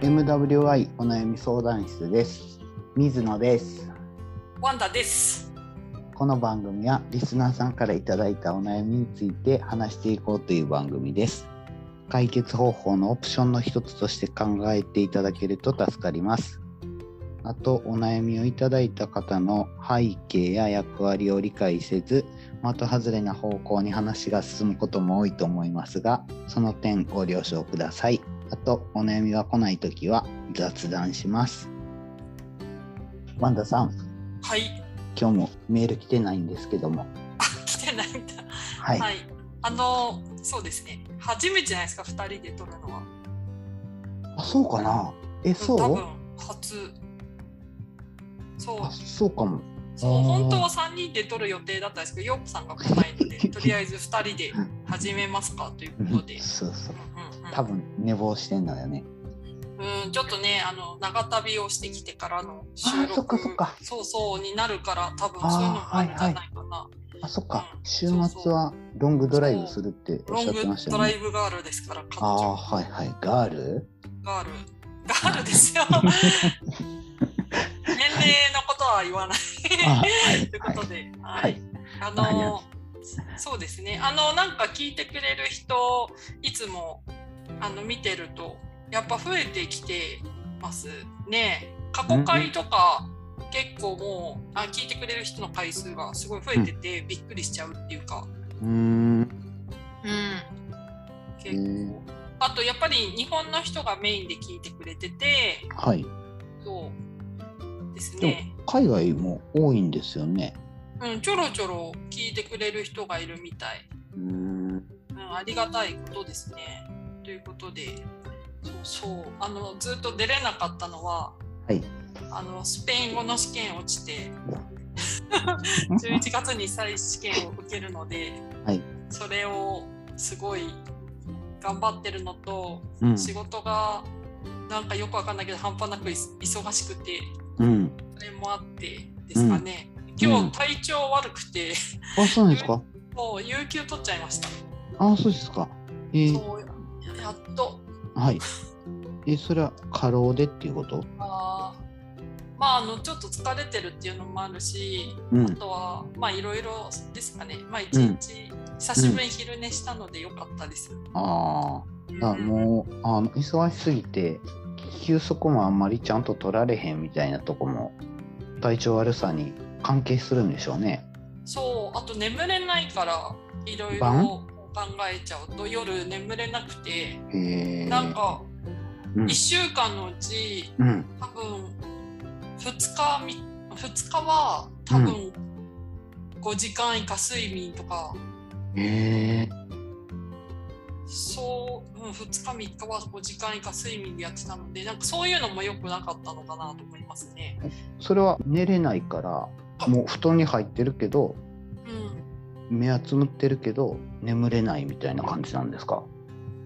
MWI お悩み相談室です。水野です。ワンダです。この番組はリスナーさんからいただいたお悩みについて話していこうという番組です。解決方法のオプションの一つとして考えていただけると助かります。あとお悩みをいただいた方の背景や役割を理解せず的外れな方向に話が進むことも多いと思いますがその点ご了承くださいあとお悩みが来ないときは雑談しますワンダさんはい。今日もメール来てないんですけどもあ、来てないんだ。はい、はい。あの、そうですね。初めてじゃないですか、二人で撮るのは。あそうかなえそう？多分初。そうあ。そうかもそう本当は三人で撮る予定だったんですけど、ヨーコさんが来ないので、とりあえず二人で始めますかということで。そうそう多分寝坊してんのよねうん、ちょっとね、あの長旅をしてきてからの収録あそっかそっかそうそうになるから、多分そういうのもあるんじゃないかな。あそっかうん週末はロングドライブするっておっしゃってロングましたよねドライブガールですから、彼ああ女。はいはいガールガール。ガールですよ。年齢のことは言わない。あはいということで、ははいい。あの、そうですね。あの、なんか聞いてくれる人、いつも、あの、見てると、やっぱ増えてきてますね。過去回とか、結構もうあ聞いてくれる人の回数がすごい増えてて、びっくりしちゃうっていうか、うーん。うん、え結構。ー、あとやっぱり日本の人がメインで聞いてくれててはい。そうですね。海外も多いんですよね。うん、ちょろちょろ聞いてくれる人がいるみたい。うーん。うん、ありがたいことですね。ということで、そうそう、あの、ずっと出れなかったのは、はい。あの、スペイン語の試験落ちて、11月に再試験を受けるので、はい。それをすごい頑張ってるのと、うん。仕事がなんかよくわかんないけど、半端なくい忙しくて、うん。それもあってですかね。今日体調悪くて、あそうなんですか？もう有給取っちゃいました。あそうですか。え。ー、そうややっと。はい。えそれは過労でっていうこと？あー。まああのちょっと疲れてるっていうのもあるし、うん。あとはまあいろいろですかね。まあ一日、久しぶりに昼寝したのでよかったです。あああうん。もうあの忙しすぎて休息もあんまりちゃんと取られへんみたいなとこも体調悪さに関係するんでしょうね。そう。あと眠れないからいろいろ晩？考えちゃうと夜眠れなくて。なんかうん1週間のうちうん多分2日み2日は多分5時間以下睡眠とか、へえ。そう、うん、2日3日は5時間以下睡眠でやってたのでなんかそういうのも良くなかったのかなと思いますね。それは寝れないからもう布団に入ってるけどうん、目はつむってるけど眠れないみたいな感じなんですか？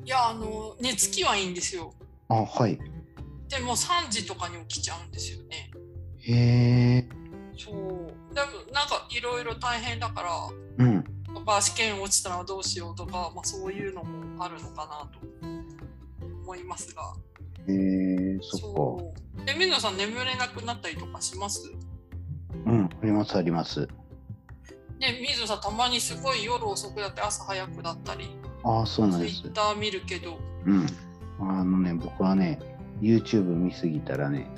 いやあの寝つきはいいんですよ。あはい。でも3時とかに起きちゃうんですよね。へえ。そうでもなんかいろいろ大変だからうん。とか試験落ちたらどうしようとか、まあ、そういうのもあるのかなと思いますがへえ。そっそうえ水野さん眠れなくなったりとかします？か。うん。ありますあります。ね水野さんたまにすごい夜遅くだって朝早くだったりああそうなんですツイッ。ター見るけどうん。あのね、僕はね、YouTube 見すぎたらね、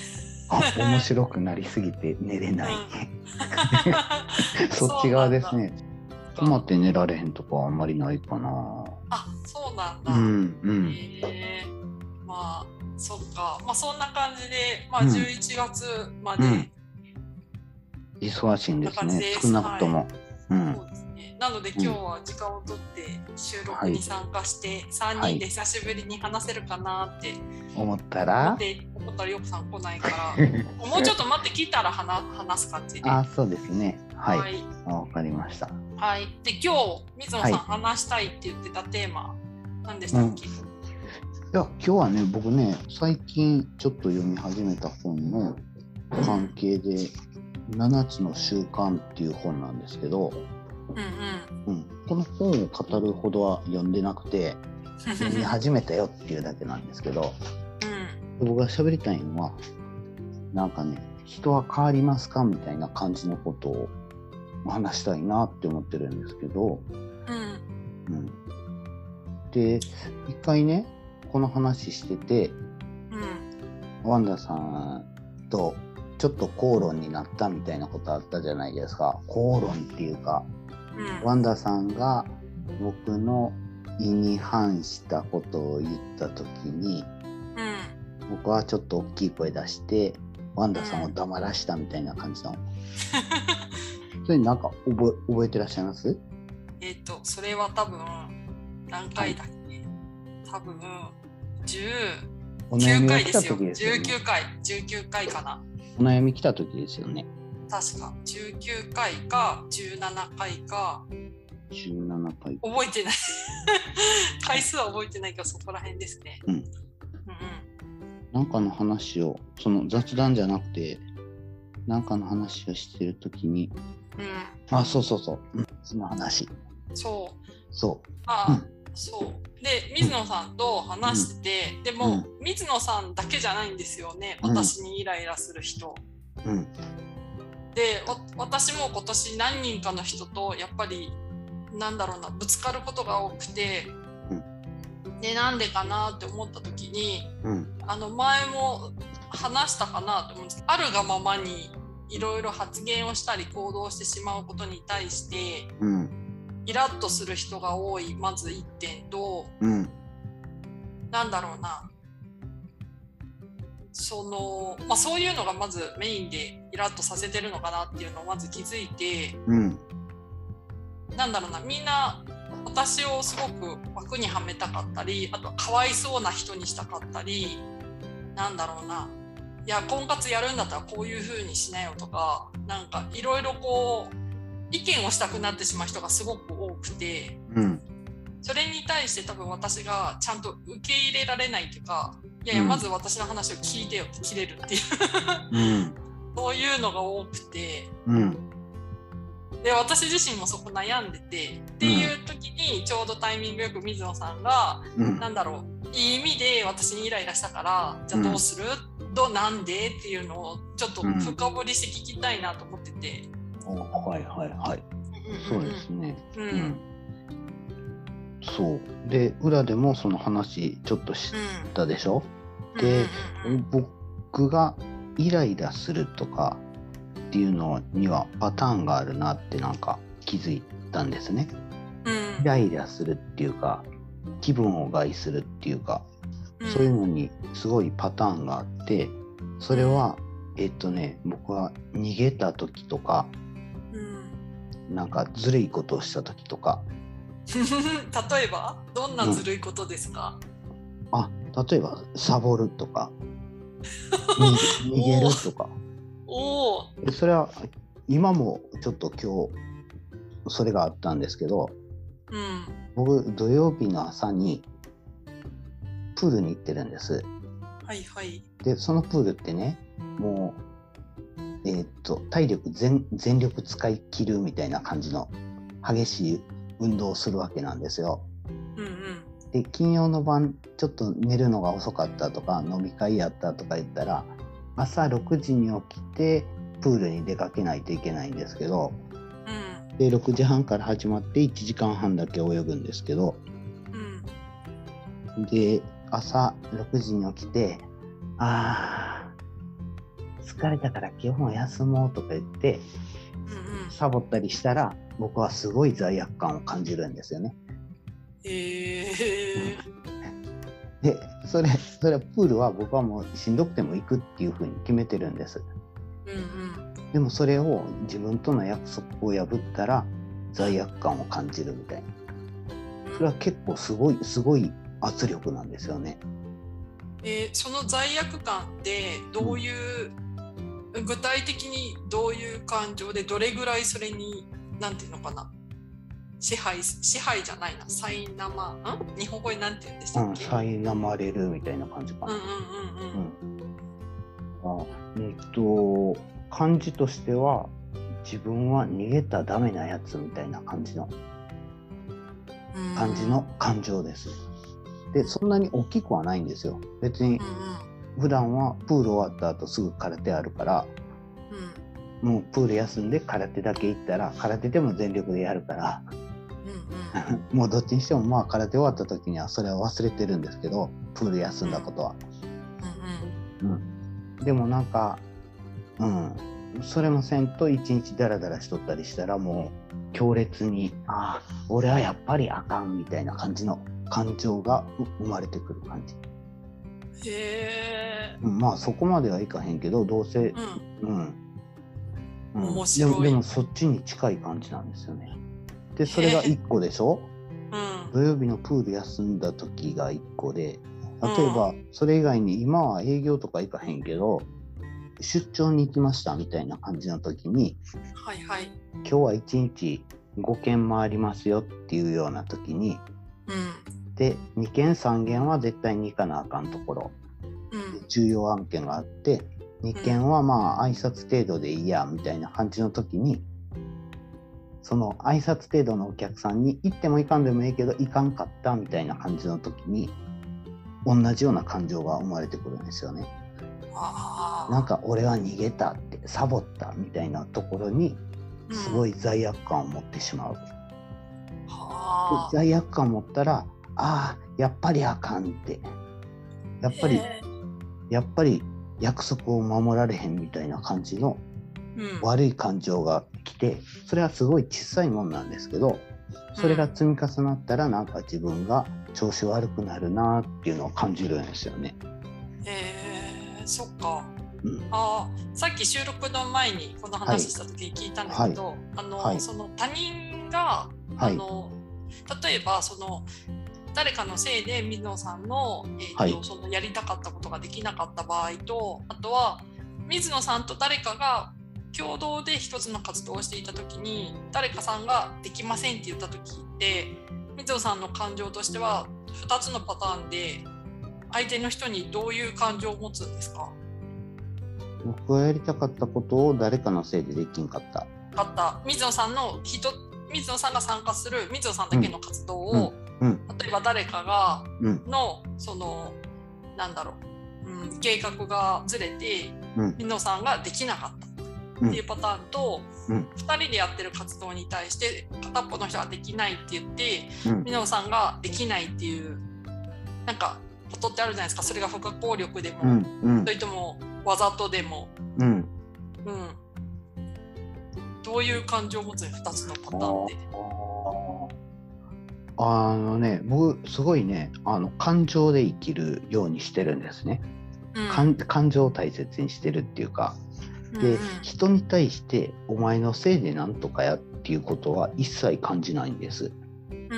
あ、面白くなりすぎて寝れない。そっち側ですね。止まって寝られへんとかはあんまりないかな。あそうなんだ、うん、うん。へえまあそっかまあそんな感じで、まあ、うん11月まで、うん忙しいんですね少なくとも。うんそ。うですね。なので今日は時間をとって収録に参加して3はい人で久しぶりに話せるかなって思った思ら思ったらよくさん来ないから もうちょっと待って聞いたら話話す感じで。あ、そうですね。はい。はいあわかりました。はいで今日水野さんはい話したいって言ってたテーマ何でしたっけ、いや、今日はね、僕ね、最近ちょっと読み始めた本の関係で、7つの習慣っていう本なんですけど、うんうん。うん、この本を語るほどは読んでなくて読み始めたよっていうだけなんですけど、で僕が喋りたいのはなんかね人は変わりますかみたいな感じのことを話したいなって思ってるんですけど、うん。うん、で一回ねこの話しててうん。ワンダさんとちょっと口論になったみたいなことあったじゃないですか。口論っていうかうん。ワンダさんが僕の意に反したことを言った時にうん。僕はちょっと大きい声出してワンダさんを黙らしたみたいな感じの、それなんか覚え覚えてらっしゃいます？えっとそれは多分何回だっけ？多分19お悩みが来た回ですよ。時ですよね。19回。19回かなお悩み来た時ですよね。確か。19回か17回か。17回。覚えてない。回数は覚えてないけどそこら辺ですね。うん。うんなんかの話をその雑談じゃなくてなんかの話をしてる時にうん。うんあそうそうそう、うん、その話。そう。そああ、そう。で水野さんと話してて、でも、水野さんだけじゃないんですよねうん。私にイライラする人、ううん。でわ私も今年何人かの人とやっぱりなんだろうなぶつかることが多くて、でなんでかなって思った時にうん。あの前も話したかなと思うんです。あるがままにいろいろ発言をしたり行動してしまうことに対してうんイラッとする人が多いまず1点とうん。なんだろうな。その、まあ、そういうのがまずメインでイラッとさせてるのかなっていうのをまず気づいてうん。なんだろうな。みんな私をすごく枠にはめたかったりあとはかわいそうな人にしたかったりなんだろうな。いや婚活やるんだったらこういう風にしなよとかなんかいろいろこう意見をしたくなってしまう人がすごく多くてうん。それに対して多分私がちゃんと受け入れられないというかいやいやうん。まず私の話を聞いてよって切れるっていう。うん。そういうのが多くて。うん。で私自身もそこ悩んでてっていう時にちょうどタイミングよく水野さんがうん。なんだろういい意味で私にイライラしたからじゃあどうする、どうなんで？っていうのをちょっと深掘りして聞きたいなと思ってて。おはいはいはい。そうですね。うん。そう。で裏でもその話ちょっとしうんたでしょ？でうんうんうん。僕がイライラするとかっていうのにはパターンがあるなってなんか気づいたんですね。うん。イライラするっていうか気分を害するっていうかうん。そういうのにすごいパターンがあってそれはえっとね僕は逃げた時とかうんなんかずるいことをした時とか。例えば？どんなずるいことですか、あ例えばサボるとか。に逃げるとか。おおでそれは今もちょっと今日それがあったんですけどうん。僕土曜日の朝にプールに行ってるんです。はいはい。でそのプールってねもうえーっと体力全全力使い切るみたいな感じの激しい運動をするわけなんですよ。うんうん。で金曜の晩ちょっと寝るのが遅かったとか飲み会やったとか言ったら朝6時に起きてプールに出かけないといけないんですけどうん。で6時半から始まって1時間半だけ泳ぐんですけどうん。で朝6時に起きて「あー疲れたから今日も休もう」とか言ってうんうんサボったりしたら僕はすごい罪悪感を感じるんですよね。えー、でそれそれはプールは僕はもうしんどくても行くっていうふうに決めてるんです。うんでもそれを自分との約束を破ったら罪悪感を感じるみたいな。うんそれは結構すごいすごい圧力なんですよね。えーその罪悪感ってどういう、具体的にどういう感情でどれぐらいそれになんていうのかな。支配支配じゃないな。さいなまん？日本語になんて言うんでしうん、たっけ、苛まれるみたいな感じか。な。うんうんうん。あえっと感じとしては自分は逃げたらダメなやつみたいな感じの。うん。感じの感情です。でそんなに大きくはないんですよ。別にうんうん普段はプール終わった後すぐ空手あるからうん。もうプール休んで空手だけ行ったら空手でも全力でやるからうんうん。もうどっちにしてもまあ空手終わった時にはそれは忘れてるんですけどプール休んだことは。うんうん、でもなんかうん。それもせんと一日ダラダラしとったりしたらもう強烈にああ俺はやっぱりあかんみたいな感じの感情がう生まれてくる感じ、うんへえうん、まあそこまではいかへんけどどうせうん。うん、うん、面白い。でもでもそっちに近い感じなんですよね。でそれが1個でしょ？うん。土曜日のプール休んだ時が1個で例えばそれ以外に今は営業とか行かへんけど出張に行きましたみたいな感じの時にはいはい。今日は1日5件回りますよっていうような時にうんで2件3件は絶対に行かなあかんところ。うん。重要案件があって2件はまあ挨拶程度でいいやみたいな感じの時にその挨拶程度のお客さんに行っても行かんでもいいけど行かんかったみたいな感じの時に同じような感情が生まれてくるんですよね。ああなんか俺は逃げたってサボったみたいなところにすごいい罪悪感を持ってしまう。罪悪感を持ったらああやっぱりあかんって。やっぱりへやっぱり約束を守られへんみたいな感じの悪い感情が来てそれはすごい小さいもんなんですけどそれが積み重なったらなんか自分が調子悪くなるなっていうのを感じるんですよね。へえそっか。うん。あーさっき収録の前にこの話した時に聞いたんだけど、あの、はいその他人が、はい。あの例えばその誰かのせいで水野さんの,、えーとはい。そのやりたかったことができなかった場合とあとは水野さんと誰かが共同で一つの活動をしていた時に誰かさんができませんって言った時って水野さんの感情としては2つのパターンで相手の人にどういう感情を持つんですか？僕がやりたかったことを誰かのせいでできんかった。あった。水野さんの人水野さんが参加する水野さんだけの活動を、うん例えば誰かがうん。のそのなんだろう、うん、計画がずれてうん。水野さんができなかった。っていうパターンと、うん。2人でやってる活動に対して片っぽの人ができないって言ってうん。水野さんができないっていうなんかことってあるじゃないですか。それが不可抗力でも、それともわざとでも、うん。うん、どういう感情を持つ2つのパターンで。あのね僕すごいねあの感情で生きるようにしてるんですね。うん。感感情を大切にしてるっていうか。で、うん。うん人に対して「お前のせいでなんとかや」っていうことは一切感じないんです。うんうんうん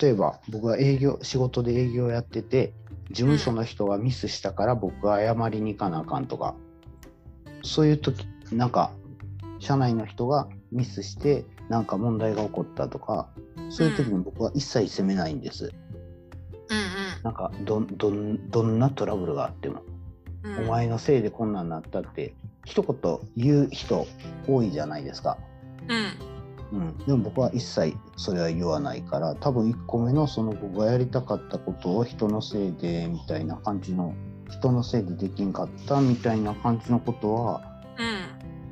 例えば僕が営業仕事で営業やってて事務所の人がミスしたから僕が謝りに行かなあかんとか。そういう時なんか社内の人がミスしてなんか問題が起こったとかそういう時に僕は一切責めないんです。うん。なんかどんどんどんなトラブルがあってもうん。お前のせいでこんなんなったって一言言う人多いじゃないですか。うん。うん、でも僕は一切それは言わないから多分1個目のその僕がやりたかったことを人のせいでみたいな感じの人のせいでできんかったみたいな感じのことは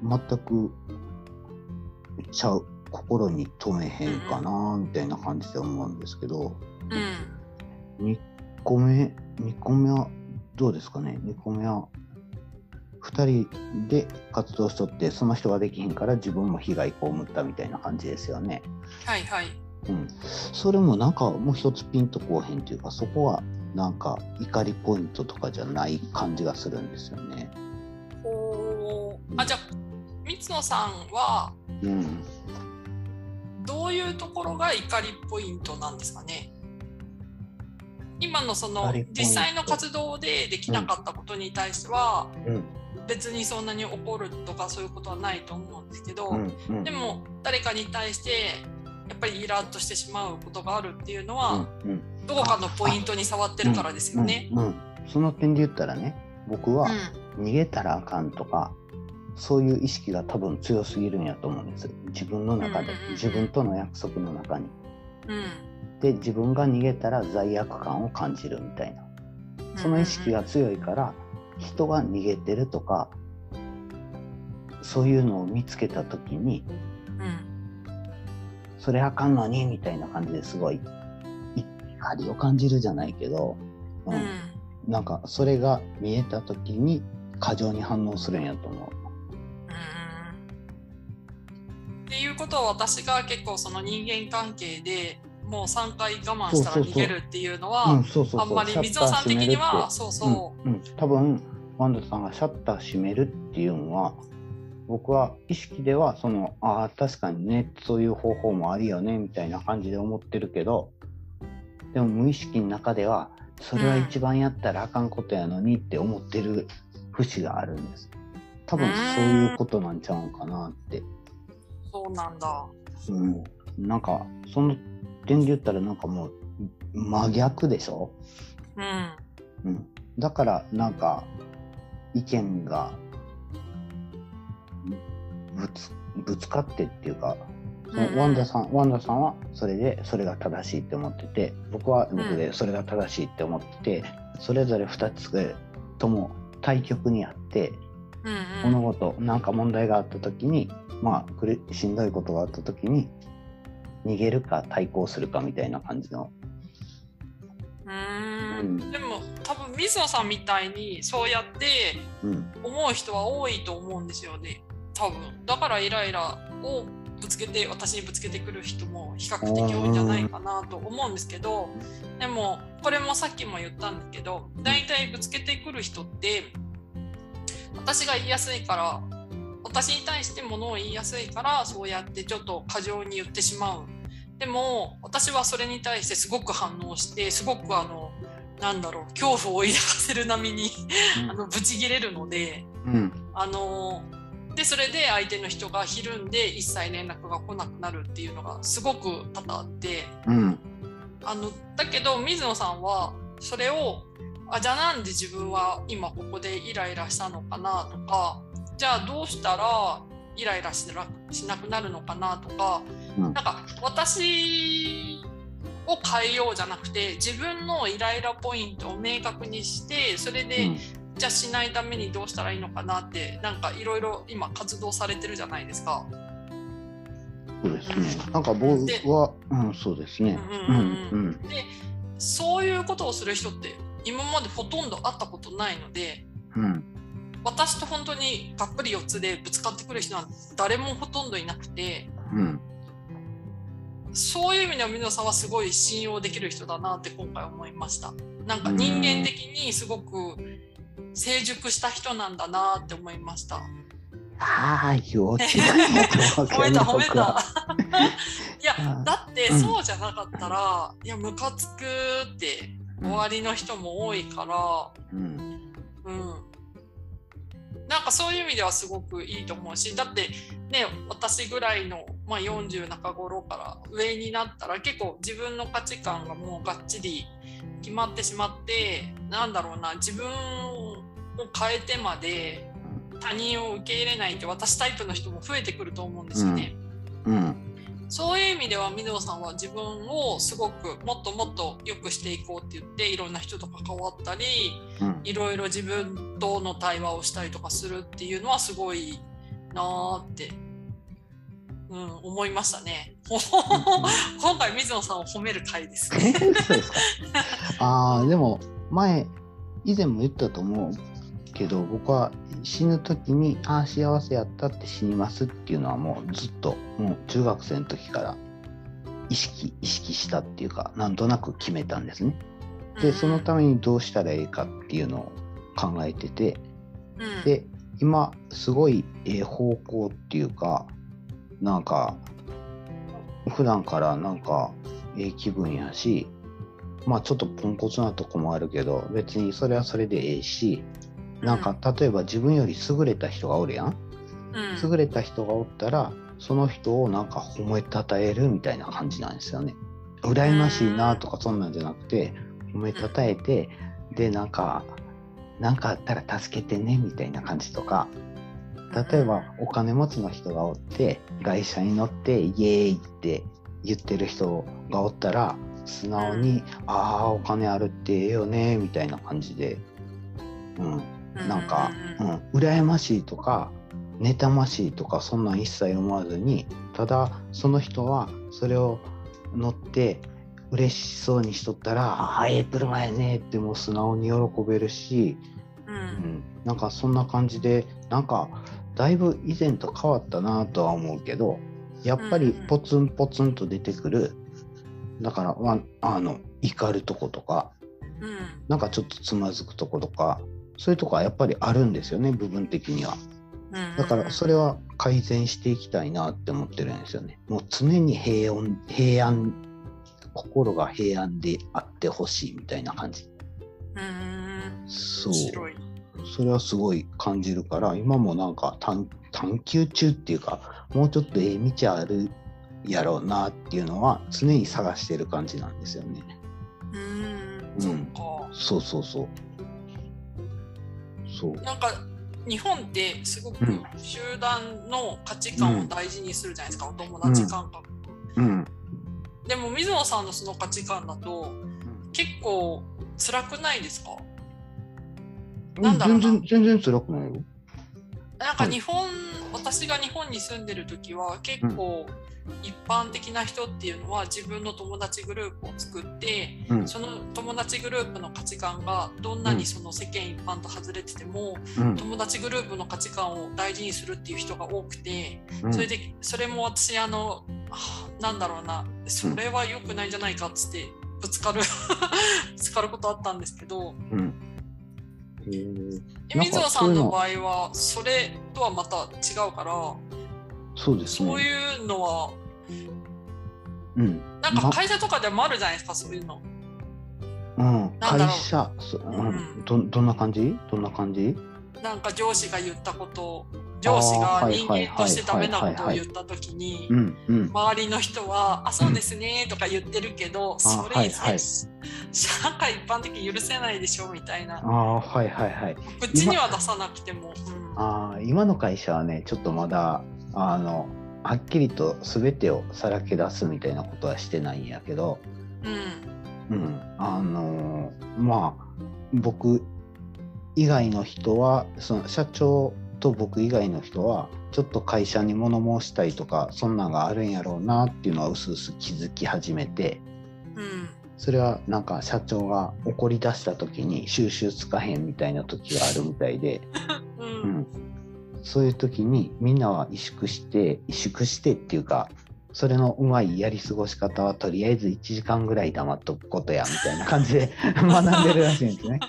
うん。全くちゃう心に留めへんかなみたいな感じで思うんですけど。うん。2個目2個目はどうですかね？2個目は2人で活動しとってその人ができへんから自分も被害被ったみたいな感じですよね。はいはい。うん、それもなんかもう一つピンとこうへんというかそこはなんか怒りポイントとかじゃない感じがするんですよね。おー。あじゃあ三野さんはうん、どういうところが怒りポイントなんですかね。今のその実際の活動でできなかったことに対してはうん別にそんなに怒るとかそういうことはないと思うんですけど、でも誰かに対してやっぱりイラッとしてしまうことがあるっていうのは、どこかのポイントに触ってるからですよね。その点で言ったらね僕はうん。逃げたらあかんとかそういう意識が多分強すぎるんやと思うんです。自分の中で自分との約束の中に。うん。で自分が逃げたら罪悪感を感じるみたいな。その意識が強いから人が逃げてるとかそういうのを見つけた時にうん。それあかんのにみたいな感じですごい怒りを感じるじゃないけど、ううん。んなんかそれが見えた時に過剰に反応するんやと思っていうことは私が結構その人間関係でもう3回我慢したら逃げるっていうのうはあんまり水野さん的にはそうそう。んうん、多分ワンダさんがシャッター閉めるっていうのは僕は意識ではそのああ確かにねそういう方法もあるよねみたいな感じで思ってるけどでも無意識の中ではそれは一番やったらあかんことやのにって思ってる節があるんです。多分そういうことなんちゃうんかなって、うそうなんだ。うん、なんかその点で言ったらなんかもう真逆でしょ？うん。うん、だからなんか意見がぶつぶつかってっていうか、うんうん。ワンダさんワンダさんはそれでそれが正しいって思ってて僕は僕でそれが正しいって思ってて、それぞれ2つとも対極にあってうん物事なんか問題があった時にまあしんどいことがあった時に逃げるか対抗するかみたいな感じの。うーうん。んでも多分水野さんみたいにそうやってうん。思う人は多いと思うんですよね。多分。だからイライラをぶつけて私にぶつけてくる人も比較的多いんじゃないかなと思うんですけどでもこれもさっきも言ったんだけど大体ぶつけてくる人って私が言いやすいから私に対してものを言いやすいからそうやってちょっと過剰に言ってしまう。でも私はそれに対してすごく反応してすごくあのなんだろう恐怖を抱かせる並みにあのブチギレるのでうん。あのでそれで相手の人がひるんで一切連絡が来なくなるっていうのがすごく多々あって。うん。あのだけど水野さんはそれをあじゃあなんで自分は今ここでイライラしたのかなとかじゃあどうしたらイライラしなくなるのかなとか、うんなんか私を変えようじゃなくて自分のイライラポイントを明確にしてそれで、うんじゃあしないためにどうしたらいいのかなってなんかいろいろ今活動されてるじゃないですか。そうですね。なんか僕は、うん、そうですね。ううんんうんうんでそういうことをする人って今までほとんど会ったことないのでうん私と本当にがっぷり四つでぶつかってくる人なんて誰もほとんどいなくてうんそういう意味では水野さんはすごい信用できる人だなって今回思いました。なんか人間的にすごく成熟した人なんだなって思いました。ああ、幼褒 めた褒めた。いやだってうんそうじゃなかったら、いやムカつくって終わりの人も多いから、うん。うん、なんかそういう意味ではすごくいいと思うしだってね私ぐらいの、まあ、40中頃から上になったら結構自分の価値観がもうがっちり決まってしまってなんだろうな自分を変えてまで他人を受け入れないって私タイプの人も増えてくると思うんですよね。うんそういう意味では水野さんは自分をすごくもっともっと良くしていこうって言っていろんな人と関わったりうんいろいろ自分との対話をしたりとかするっていうのはすごいなーって、うん、思いましたね。今回水野さんを褒める回ですね。そうですか。ああ、でも前以前も言ったと思うけど、僕は死ぬ時にああ幸せやったって死にますっていうのはもうずっともう中学生の時から意識意識したっていうかなんとなく決めたんですね。でそのためにどうしたらいいかっていうのを考えててうん、で今すごいええ方向っていうかなんか普段からなんかええ気分やしまあちょっとポンコツなとこもあるけど別にそれはそれでええしなんか例えば自分より優れた人がおるやん？うん。優れた人がおったらその人をなんか褒めたたえるみたいな感じなんですよね。羨ましいなとかそんなんじゃなくて褒めたたえてでなんかなんかあったら助けてねみたいな感じとか例えばお金持ちの人がおって外車に乗ってイエーイって言ってる人がおったら素直に「ああお金あるってええよね」みたいな感じで、うん、なんか、ううん。ん、羨ましいとか妬ましいとかそんなん一切思わずにただその人はそれを乗って嬉しそうにしとったら「ああええ車やね」ってもう素直に喜べるし、ううん。ん、なんかそんな感じでなんかだいぶ以前と変わったなとは思うけどやっぱりポツンポツンと出てくるだからわあの怒るとことかうん。なんかちょっとつまずくとことかそういうとこはやっぱりあるんですよね部分的には。うんだからそれは改善していきたいなって思ってるんですよね。もう常に平穏平安心が平安であってほしいみたいな感じ。うんそうそれはすごい感じるから今もなんか探探求中っていうかもうちょっとええ道あるやろうなっていうのは常に探してる感じなんですよね。うんうんそうそうそう。そう。なんか日本ってすごくうん。集団の価値観を大事にするじゃないですか、お友達感覚、うん。でも水野さんのその価値観だと結構辛くないですか？なんだろうな。全然全然辛くないよ。なんか日本、私が日本に住んでる時は結構一般的な人っていうのは自分の友達グループを作ってうん。その友達グループの価値観がどんなにその世間一般と外れてても、うん。友達グループの価値観を大事にするっていう人が多くて、うん。それでそれも私あのはあなんだろうなそれは良くないんじゃないかっつってぶつかる ぶつかることあったんですけど水野さんの場合はそれとはまた違うからそうですね。そういうのはうん。なんか会社とかでもあるじゃないですかそういうの。うん、会社、そうんうんどどんな感じ？どんな感じ？なんか上司が言ったことを上司が人間としてダメなことを言った時にうんうん。周りの人は「あそうですね」とか言ってるけどそれ、はいはい社会一般的に許せないでしょみたいなああ、はいはいはい。口には出さなくても。うんああ、今の会社はね、ちょっとまだ、あの、はっきりと全てをさらけ出すみたいなことはしてないんやけど、うん。うん、あのーまあ、僕以外の人は、その社長と僕以外の人は、ちょっと会社に物申したいとか、そんなんがあるんやろうなっていうのはうすうす気づき始めて、うん。それはなんか社長が怒り出した時に収集つかへんみたいな時があるみたいで、う うんん、そういう時にみんなは萎縮して萎縮してっていうかそれのうまいやり過ごし方はとりあえず1時間ぐらい黙っとくことやみたいな感じで 学んでるらしいんですね。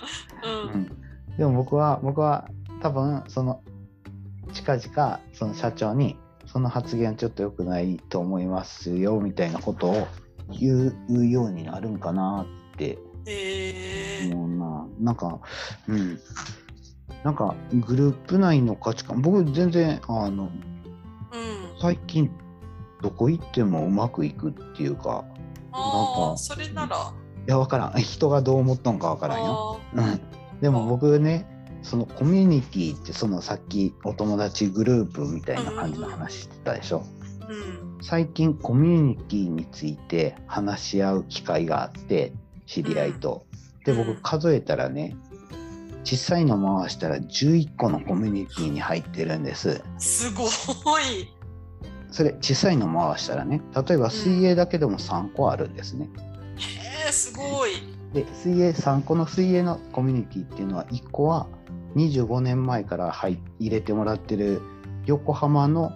うんうん、でも僕は僕は多分その近々その社長にその発言ちょっと良くないと思いますよみたいなことを言うようになるんかなってえー思うな。なんか、うん。なんかグループ内の価値観、僕全然あのうん最近どこ行ってもうまくいくっていうか、あなんかあそれならいやわからん。人がどう思ったんかわからんよ。あうん。でも僕ね、そのコミュニティってそのさっきお友達グループみたいな感じの話してたでしょ。ーうん最近コミュニティについて話し合う機会があって知り合いと。で僕うん数えたらね小さいの回したら11個のコミュニティに入ってるんです。すごい。それ小さいの回したらね例えば水泳だけでも3個あるんですね。へえすごい。で水泳3個の水泳のコミュニティっていうのは1個は25年前から入入れてもらってる横浜の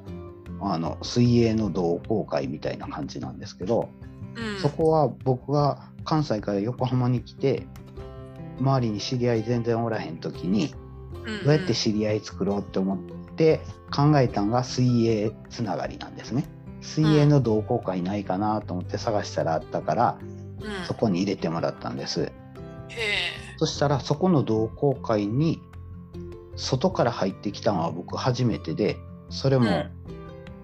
あの水泳の同好会みたいな感じなんですけど、うんそこは僕が関西から横浜に来て周りに知り合い全然おらへん時にうんどうやって知り合い作ろうって思って考えたんが水泳つながりなんですね。水泳の同好会ないかなと思って探したらあったからうんそこに入れてもらったんです。そしたらそこの同好会に外から入ってきたのは僕初めてでそれも、うん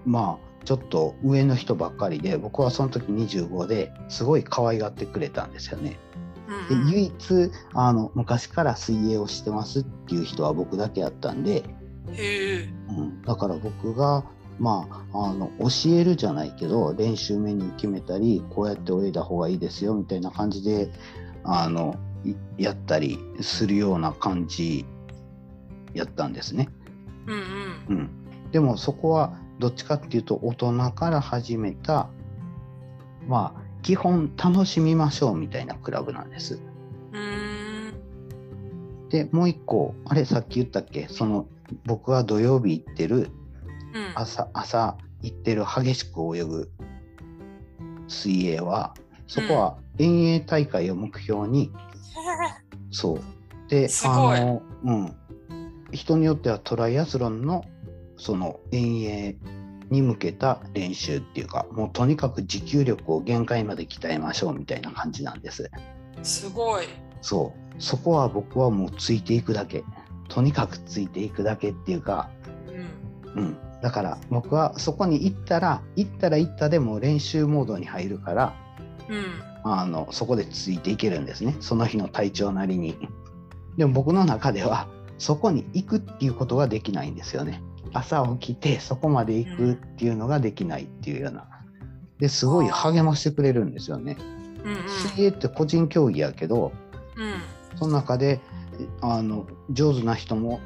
まあちょっと上の人ばっかりで僕はその時25ですごい可愛がってくれたんですよね。で唯一あの昔から水泳をしてますっていう人は僕だけやったんで。うん、だから僕がまあ、あの教えるじゃないけど練習メニュー決めたりこうやって泳いだ方がいいですよみたいな感じであのいやったりするような感じやったんですね。うんうん。うん、でもそこはどっちかっていうと大人から始めたまあ基本楽しみましょうみたいなクラブなんです。でもう一個あれさっき言ったっけ？その僕が土曜日行ってるうん。朝朝行ってる激しく泳ぐ水泳はそこは遠泳大会を目標に、そう。ですごい。あのうん。人によってはトライアスロンのその遠泳に向けた練習っていうかもうとにかく持久力を限界まで鍛えましょうみたいな感じなんです。すごい。そう。そこは僕はもうついていくだけ。とにかくついていくだけっていうかうん。うん、だから僕はそこに行ったら行ったら行ったでもう練習モードに入るからうん。あのそこでついていけるんですね。その日の体調なりに。でも僕の中ではそこに行くっていうことができないんですよね朝起きてそこまで行くっていうのができないっていうような。ですごい励ましてくれるんですよね。うんうん。水泳って個人競技やけどうん。その中であの上手な人も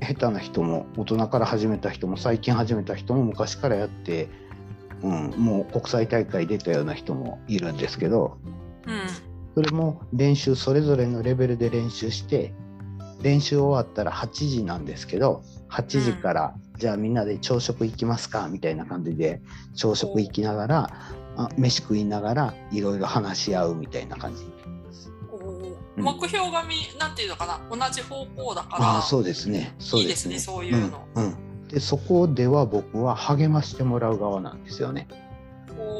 下手な人も大人から始めた人も最近始めた人も昔からやって、うん、もう国際大会出たような人もいるんですけどうん。それも練習それぞれのレベルで練習して練習終わったら8時なんですけど8時から、じゃあみんなで朝食行きますかみたいな感じで朝食行きながらあ飯食いながらいろいろ話し合うみたいな感じ。目標がみなんていうのかな？同じ方向だからああそうですね。そういいですねそういうの。うんうん。でそこでは僕は励ましてもらう側なんですよね。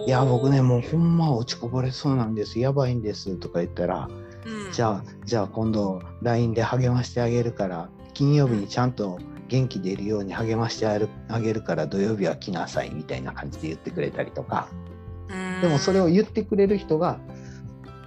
いや僕ねもうほんま落ちこぼれそうなんです。やばいんですとか言ったら、うん。じゃあじゃあ今度 LINE で励ましてあげるから金曜日にちゃんと元気出るように励ましてあるあげるから土曜日は来なさいみたいな感じで言ってくれたりとか。うん。でもそれを言ってくれる人が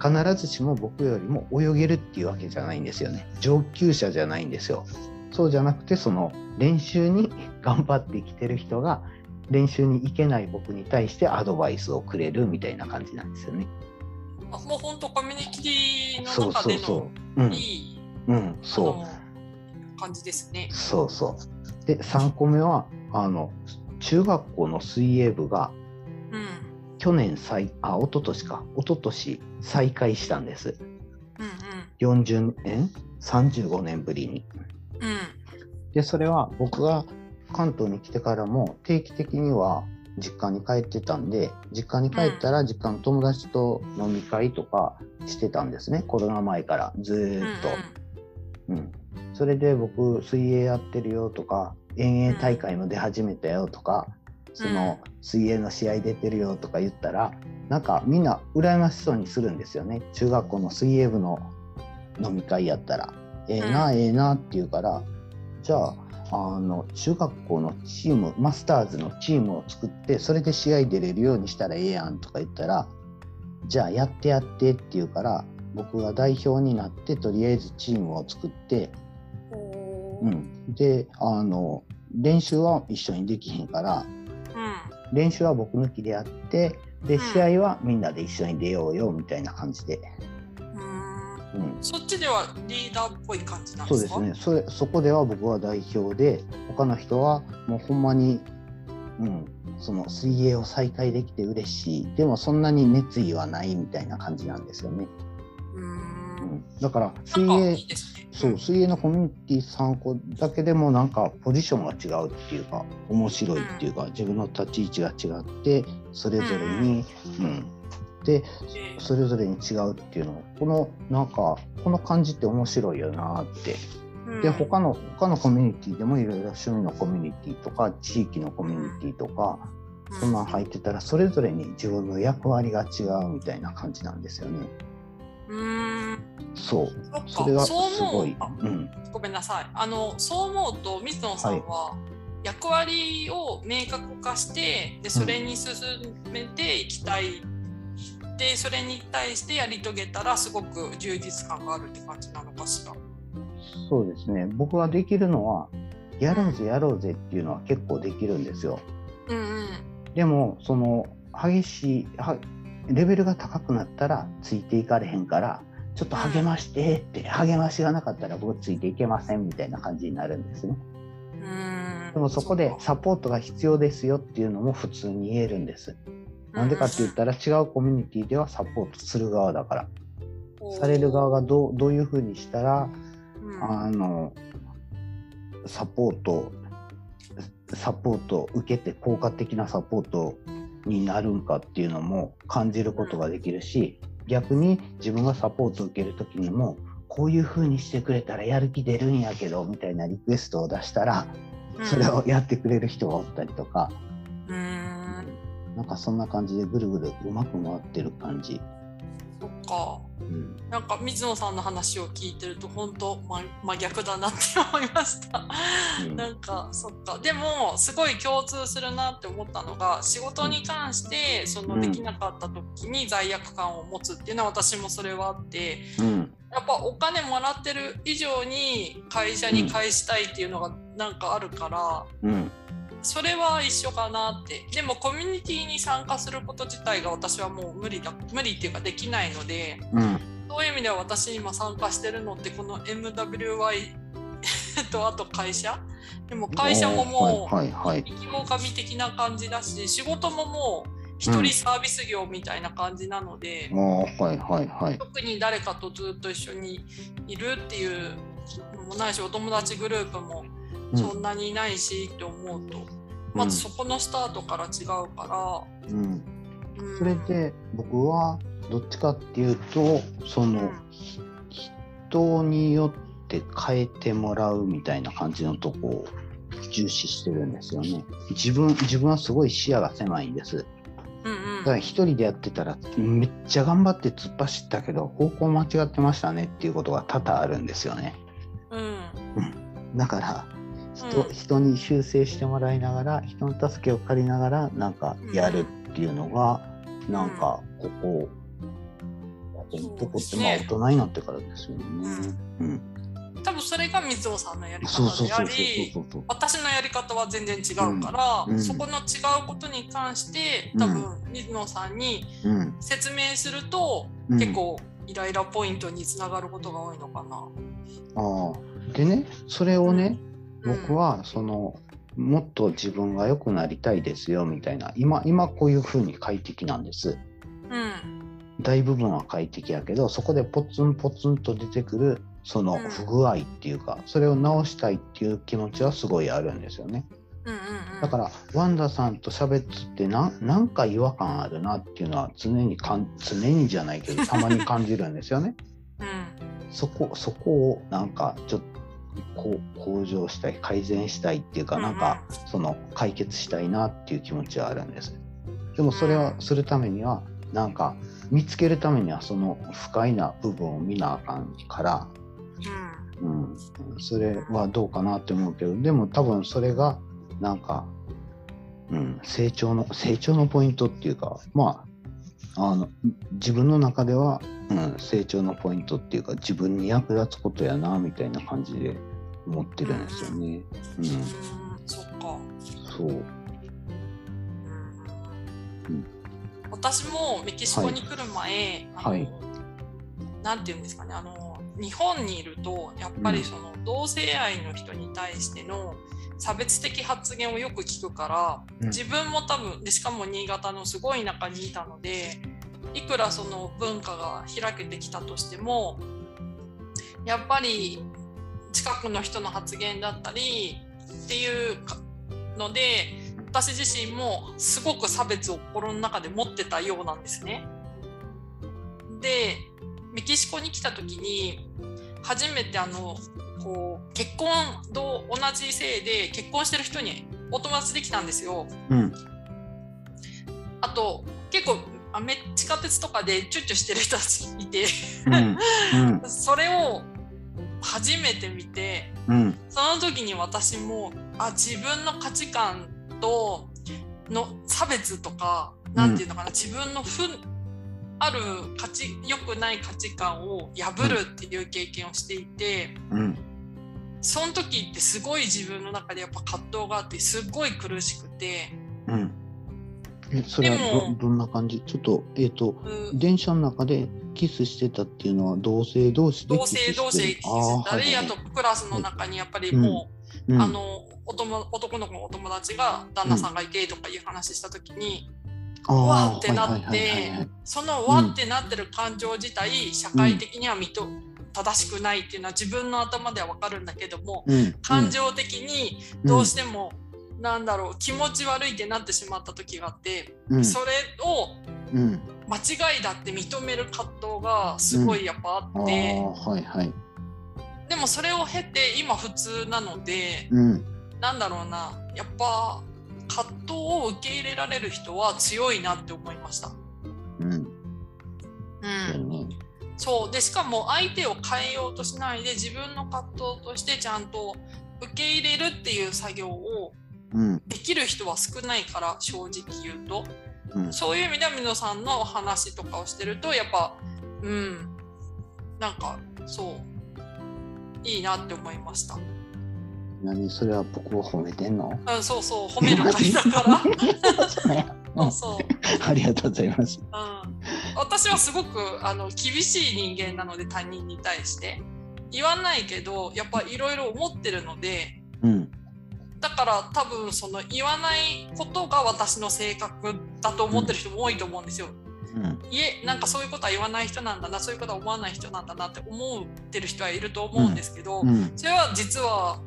必ずしも僕よりも泳げるっていうわけじゃないんですよね。上級者じゃないんですよ。そうじゃなくてその練習に頑張ってきてる人が練習に行けない僕に対してアドバイスをくれるみたいな感じなんですよね。あもう本当コミュニティのそう中でのそうそう。うん。いいうん。そう。あの感じですね。そうそう。で3個目はあの中学校の水泳部がうん。去年再あ一昨年か。一昨年再開したんです。うん40年？35年ぶりに。うん。うんでそれは僕が関東に来てからも定期的には実家に帰ってたんで実家に帰ったら実家の友達と飲み会とかしてたんですね。コロナ前からずーっと、うんそれで僕水泳やってるよとか遠泳大会も出始めたよとか、その水泳の試合出てるよとか言ったらなんかみんな羨ましそうにするんですよね。中学校の水泳部の飲み会やったら。ええな、ええなって言うからじゃああの中学校のチームマスターズのチームを作ってそれで試合出れるようにしたらええやんとか言ったらじゃあやってやってって言うから僕が代表になってとりあえずチームを作って、うん、であの練習は一緒にできへんからうん練習は僕抜きでやってでうん。試合はみんなで一緒に出ようよみたいな感じで、うん。うん、そっちではリーダーっぽい感じなんそうでかですすね。それそこでは僕は代表で他の人はもうほんまに、うん、その水泳を再開できて嬉しい。でもそんなに熱意はないみたいな感じなんですよね、ううんん、だから水泳ね。そう水泳のコミュニティ3個だけでもなんかポジションが違うっていうか面白いっていうか自分の立ち位置が違ってそれぞれに、うん、でえそれぞれに違うっていうのこのなんかこの感じって面白いよなって。うん。で他の他のコミュニティでもいろいろ趣味のコミュニティとか地域のコミュニティとかそんなん入ってたらそれぞれに自分の役割が違うみたいな感じなんですよね。うん。そう。それがすごい。思うん。ごめんなさい。あのそう思うと水野さんは役割を明確化してでそれに進めていきたい。でそれに対してやり遂げたらすごく充実感があるって感じなのかしら。そうですね。僕ができるのはやろうぜやろうぜっていうのは結構できるんですよ。うんうん。でもその激しいはレベルが高くなったらついていかれへんからちょっと励ましてって、励ましがなかったら僕ついていけませんみたいな感じになるんですね。うんでもそこでサポートが必要ですよっていうのも普通に言えるんです。なんでかって言ったら違うコミュニティではサポートする側だから。される側がどうどういうふうにしたら、うんあの、サポート、サポートを受けて効果的なサポートになるんかっていうのも感じることができるし、逆に自分がサポートを受けるときにも、こういうふうにしてくれたらやる気出るんやけど、みたいなリクエストを出したら、それをやってくれる人がおったりとか、うん。なんかそんな感じでぐるぐるうまく回ってる感じ。そっかうん、なんか水野さんの話を聞いてると本当真真逆だなって思いました。うん。なんかそっか。でもすごい共通するなって思ったのが仕事に関してそのできなかった時に罪悪感を持つっていうのは私もそれはあってうん、やっぱお金もらってる以上に会社に返したいっていうのがなんかあるからうん、それは一緒かなって。でもコミュニティに参加すること自体が私はもう無理だ。無理っていうかできないのでうん、そういう意味では私今参加してるのってこの MWY とあと会社？でも会社ももうはいはいはい。生き狼的な感じだし仕事ももう一人サービス業みたいな感じなので、ああ、はいはいはい。特に誰かとずっと一緒にいるっていうのもないしお友達グループもそんなにいないしって思うと、まずそこのスタートから違うかうん、ら、うん。それで僕はどっちかっていうとその、人によって変えてもらうみたいな感じのとこを重視してるんですよね。自分自分はすごい視野が狭いんです。うんうん。だから一人でやってたらめっちゃ頑張って突っ走ったけど方向間違ってましたねっていうことが多々あるんですよね。うん。だから人,、うん。人に修正してもらいながら人の助けを借りながらなんかやるっていうのが、なんかここ、ここのとこってまあ大人になってからですよね。うん、多分それが水尾さんのやり方であり。私のやり方は全然違うから、うん。うん。そこの違うことに関して多分水野さんにうん。説明すると、うん。結構イライラポイントにつながることが多いのかな。ああ。でねそれをね、うん僕はそのもっと自分が良くなりたいですよみたいな今今こういうふうに快適なんです。うん大部分は快適やけどそこでポツンポツンと出てくるそのうん不具合っていうか、それを直したいっていう気持ちはすごいあるんですよね。うんうんうん、だからワンダさんと喋ってなんなんか違和感あるなっていうのは常にかん常にじゃないけどたまに感じるんですよね。うんそこそこをなんかちょっとこう向上したい改善したいっていうか、うんうん。なんかその解決したいなっていう気持ちはあるんです。でもそれをするためにはなんか見つけるためにはその不快な部分を見なあかんから、うん、それはどうかなって思うけどでも多分それがなんか、うん、成長の成長のポイントっていうかまああの自分の中では、うん、成長のポイントっていうか自分に役立つことやなみたいな感じで思ってるんですよね。うん、うんうんそっか。そう。うんうん私もメキシコに来る前、あのはいなんていうんですかねあの日本にいるとやっぱうんりその同性愛の人に対しての差別的発言をよく聞くから、うん自分も多分でしかも新潟のすごい田舎にいたのでいくらその文化が開けてきたとしてもやっぱり近くの人の発言だったりっていうかので私自身もすごく差別を心の中で持ってたようなんですね。でメキシコに来た時に初めてあのこう結婚と同じ性で結婚してる人にお友達できたんですよ。うん。あと結構あめ地下鉄とかでチュッチュしてる人たちいて。うん。うん。それを初めて見てうん。その時に私もあ自分の価値観との差別とかなんていうのかな、自分の負ある価値良くない価値観を破るっていう経験をしていて、うんその時ってすごい自分の中でやっぱ葛藤があってすごい苦しくて。うん。え、それはどどんな感じ？ちょっと、えっ、と、うん電車の中でキスしてたっていうのは同性同士で同性同士でキスしたりあとクラスの中にやっぱりもう、うん、あのお友男の子のお友達が旦那さんがいてとかいう話した時に、あーわーってなってはいはいはいはいそのわってなってる感情自体、社会的には認正しくないっていうのは自分の頭では分かるんだけども、うん、感情的にどうしても、なんだろう気持ち悪いってなってしまった時があって、うん、それをうん、間違いだって認める葛藤がすごいやっぱああって、あ、はいはい。でもそれを経て今普通なのでうん、なんだろうなやっぱ葛藤を受け入れられる人は強いなって思いました。うん、うん、ね。そう。でしかも相手を変えようとしないで自分の葛藤としてちゃんと受け入れるっていう作業をうん、できる人は少ないから正直言うと。うん、そういう意味では皆さんの話とかをしてるとやっぱうん。なんかそういいなって思いました。何それは僕を褒めてんの？うん、そうそう褒める会だから。そうそう。ありがとうございます。うん、私はすごくあの厳しい人間なので他人に対して。言わないけどやっぱいろいろ思ってるのでうん、だから多分その言わないことが私の性格だと思ってる人も多いと思うんですよ。うん、いえなんかそういうことは言わない人なんだなそういうことは思わない人なんだなって思ってる人はいると思うんですけど、うん、それは実は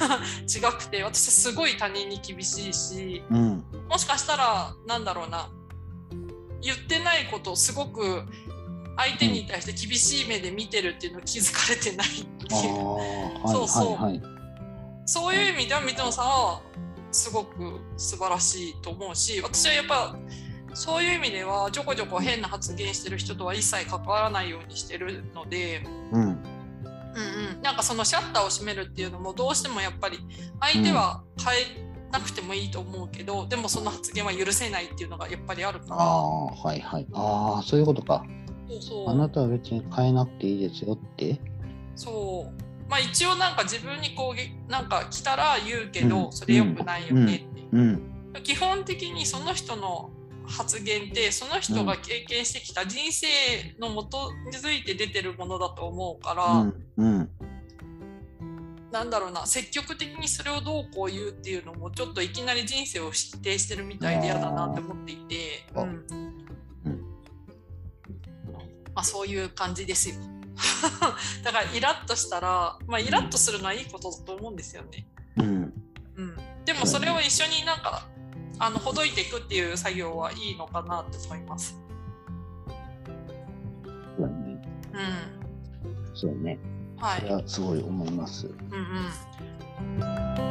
違くて私はすごい他人に厳しいしうん、もしかしたらなんだろうな。言ってないことをすごく相手に対して厳しい目で見てるっていうのを気づかれてないっていう。はいそうそう。はいはい。そういう意味では水野さんはすごく素晴らしいと思うし私はやっぱそういう意味ではちょこちょこ変な発言してる人とは一切関わらないようにしてるので、うん、うんうん、なんかそのシャッターを閉めるっていうのもどうしてもやっぱり相手は変えなくてもいいと思うけど、でもその発言は許せないっていうのがやっぱりあるから。ああ、はいはい。ああ、そういうことか。そうそう。あなたは別に変えなくていいですよって？そう。まあ一応なんか自分に攻撃なんか来たら言うけど、うん。それ良くないよねって。いう、うん、基本的にその人の発言ってその人が経験してきた人生のもとづいて出てるものだと思うから、うん、うん、なんだろうな積極的にそれをどうこう言うっていうのもちょっといきなり人生を否定してるみたいで嫌だなって思っていて、うんうんまあ、そういう感じですよ。だからイラッとしたら、まあ、イラッとするのはいいことだと思うんですよね。うん、うん、でもそれを一緒になんかあのほどいていくっていう作業はいいのかなって思います。そうだね。うんそうね。はい、すごい思います。うん、うん